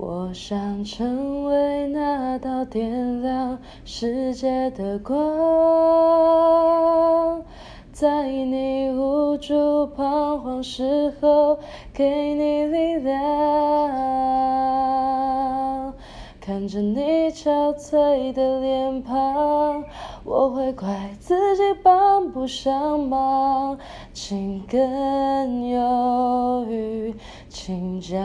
我想成为那道点亮世界的光，在你无助彷徨时候给你力量，看着你憔悴的脸庞，我会怪自己帮不上忙，请更犹豫，请将。